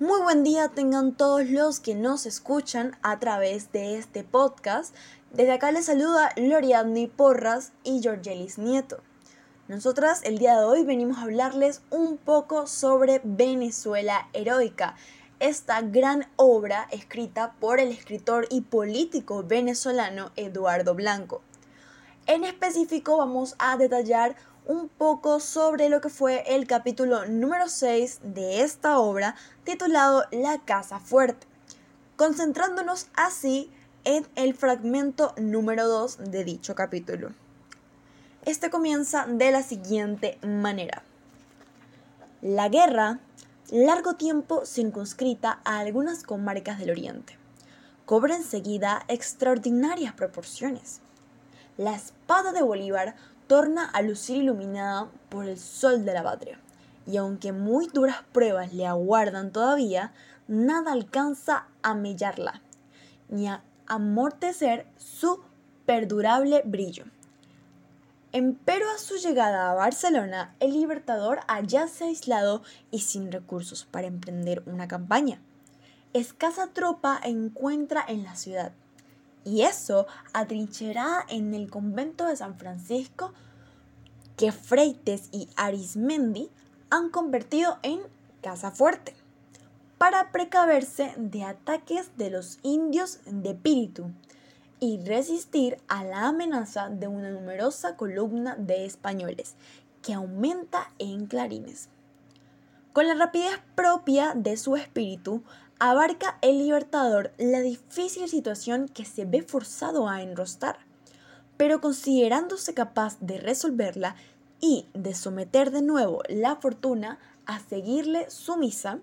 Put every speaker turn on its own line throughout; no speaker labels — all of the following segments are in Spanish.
Muy buen día tengan todos los que nos escuchan a través de este podcast. Desde acá les saluda Loriadni Porras y Georgelis Nieto. Nosotras el día de hoy venimos a hablarles un poco sobre Venezuela Heroica, esta gran obra escrita por el escritor y político venezolano Eduardo Blanco. En específico vamos a detallar un poco sobre lo que fue el capítulo número 6 de esta obra titulado La Casa Fuerte, concentrándonos así en el fragmento número 2 de dicho capítulo. Este comienza de la siguiente manera. La guerra, largo tiempo circunscrita a algunas comarcas del oriente, cobra enseguida extraordinarias proporciones. La espada de Bolívar torna a lucir iluminada por el sol de la patria. Y aunque muy duras pruebas le aguardan todavía, nada alcanza a mellarla, ni a amortecer su perdurable brillo. Empero a su llegada a Barcelona, el libertador hallase aislado y sin recursos para emprender una campaña. Escasa tropa encuentra en la ciudad y eso atrincherada en el convento de San Francisco que Freites y Arismendi han convertido en casa fuerte para precaverse de ataques de los indios de Píritu y resistir a la amenaza de una numerosa columna de españoles que aumenta en clarines. Con la rapidez propia de su espíritu, abarca el libertador la difícil situación que se ve forzado a enrostar, pero considerándose capaz de resolverla y de someter de nuevo la fortuna a seguirle sumisa,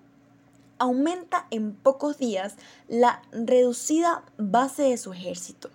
aumenta en pocos días la reducida base de su ejército.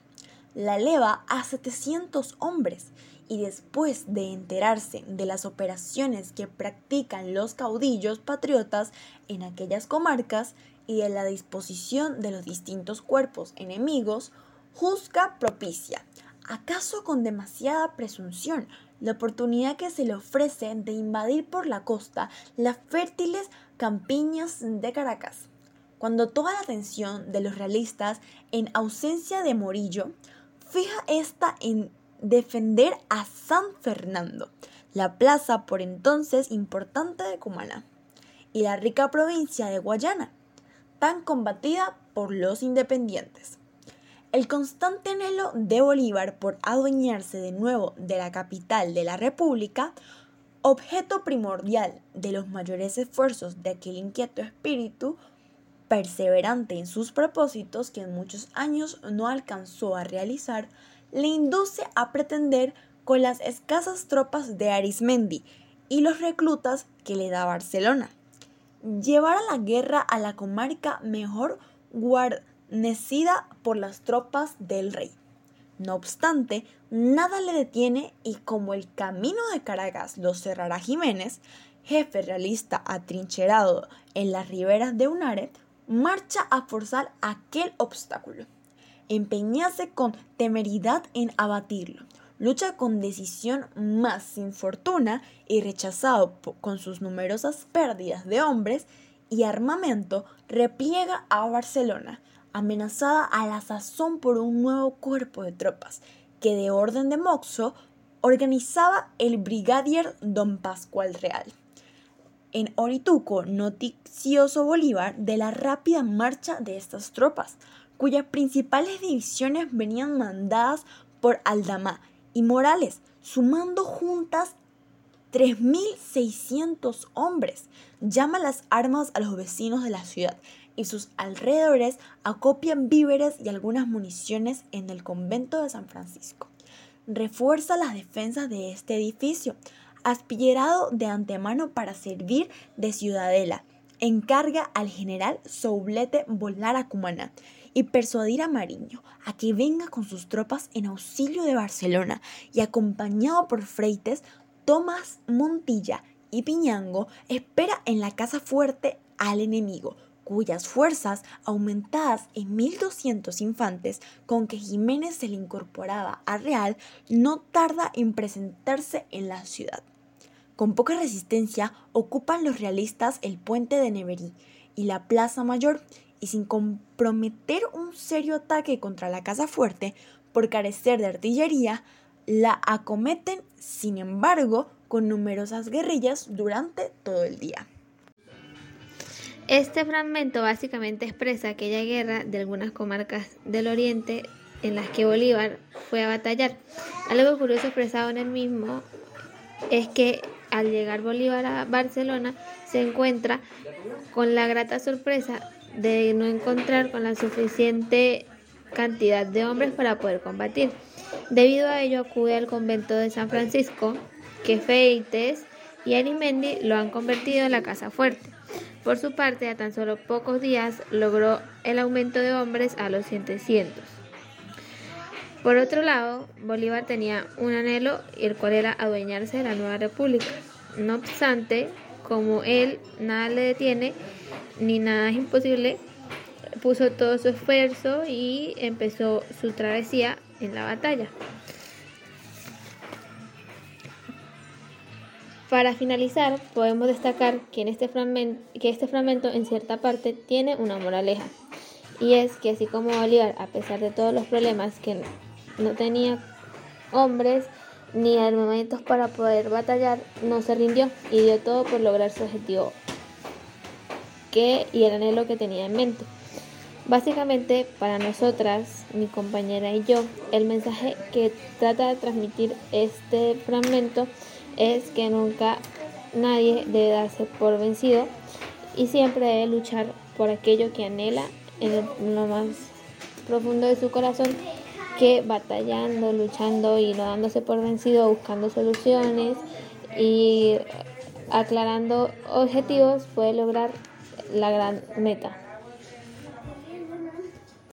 La eleva a 700 hombres y después de enterarse de las operaciones que practican los caudillos patriotas en aquellas comarcas, y de la disposición de los distintos cuerpos enemigos, juzga propicia, acaso con demasiada presunción, la oportunidad que se le ofrece de invadir por la costa las fértiles campiñas de Caracas. Cuando toda la atención de los realistas, en ausencia de Morillo, fija esta en defender a San Fernando, la plaza por entonces importante de Cumaná, y la rica provincia de Guayana, tan combatida por los independientes. El constante anhelo de Bolívar por adueñarse de nuevo de la capital de la República, objeto primordial de los mayores esfuerzos de aquel inquieto espíritu, perseverante en sus propósitos que en muchos años no alcanzó a realizar, le induce a pretender con las escasas tropas de Arismendi y los reclutas que le da Barcelona llevar a la guerra a la comarca mejor guarnecida por las tropas del rey. No obstante, nada le detiene y como el camino de Caracas lo cerrará Jiménez, jefe realista atrincherado en las riberas de Unare, marcha a forzar aquel obstáculo. Empeñase con temeridad en abatirlo, lucha con decisión más sin fortuna y rechazado con sus numerosas pérdidas de hombres y armamento, repliega a Barcelona, amenazada a la sazón por un nuevo cuerpo de tropas que de orden de Moxo organizaba el brigadier don Pascual Real. En Orituco, noticioso Bolívar de la rápida marcha de estas tropas, cuyas principales divisiones venían mandadas por Aldama y Morales, sumando juntas 3.600 hombres. Llama las armas a los vecinos de la ciudad y sus alrededores acopian víveres y algunas municiones en el convento de San Francisco. Refuerza las defensas de este edificio, aspirado de antemano para servir de ciudadela. Encarga al general Soublete volar a Cumaná y persuadir a Mariño a que venga con sus tropas en auxilio de Barcelona y acompañado por Freites, Tomás Montilla y Piñango espera en la casa fuerte al enemigo, cuyas fuerzas, aumentadas en 1.200 infantes con que Jiménez se le incorporaba a Real, no tarda en presentarse en la ciudad. Con poca resistencia ocupan los realistas el puente de Neverí y la Plaza Mayor y sin comprometer un serio ataque contra la Casa Fuerte por carecer de artillería, la acometen, sin embargo, con numerosas guerrillas durante todo el día.
Este fragmento básicamente expresa aquella guerra de algunas comarcas del oriente en las que Bolívar fue a batallar. Algo curioso expresado en el mismo es que al llegar Bolívar a Barcelona se encuentra con la grata sorpresa de no encontrar con la suficiente cantidad de hombres para poder combatir. Debido a ello acude al convento de San Francisco, que Feites y Arimendi lo han convertido en la casa fuerte. Por su parte, a tan solo pocos días logró el aumento de hombres a los 700. Por otro lado, Bolívar tenía un anhelo, el cual era adueñarse de la nueva república. No obstante, como él nada le detiene ni nada es imposible, puso todo su esfuerzo y empezó su travesía en la batalla. Para finalizar, podemos destacar que, este fragmento, este fragmento en cierta parte tiene una moraleja, y es que así como Bolívar, a pesar de todos los problemas que no tenía hombres ni armamentos para poder batallar, no se rindió y dio todo por lograr su objetivo que, y el anhelo que tenía en mente. Básicamente, para nosotras, mi compañera y yo, el mensaje que trata de transmitir este fragmento es que nunca nadie debe darse por vencido y siempre debe luchar por aquello que anhela en lo más profundo de su corazón que batallando, luchando y no dándose por vencido, buscando soluciones y aclarando objetivos puede lograr la gran meta.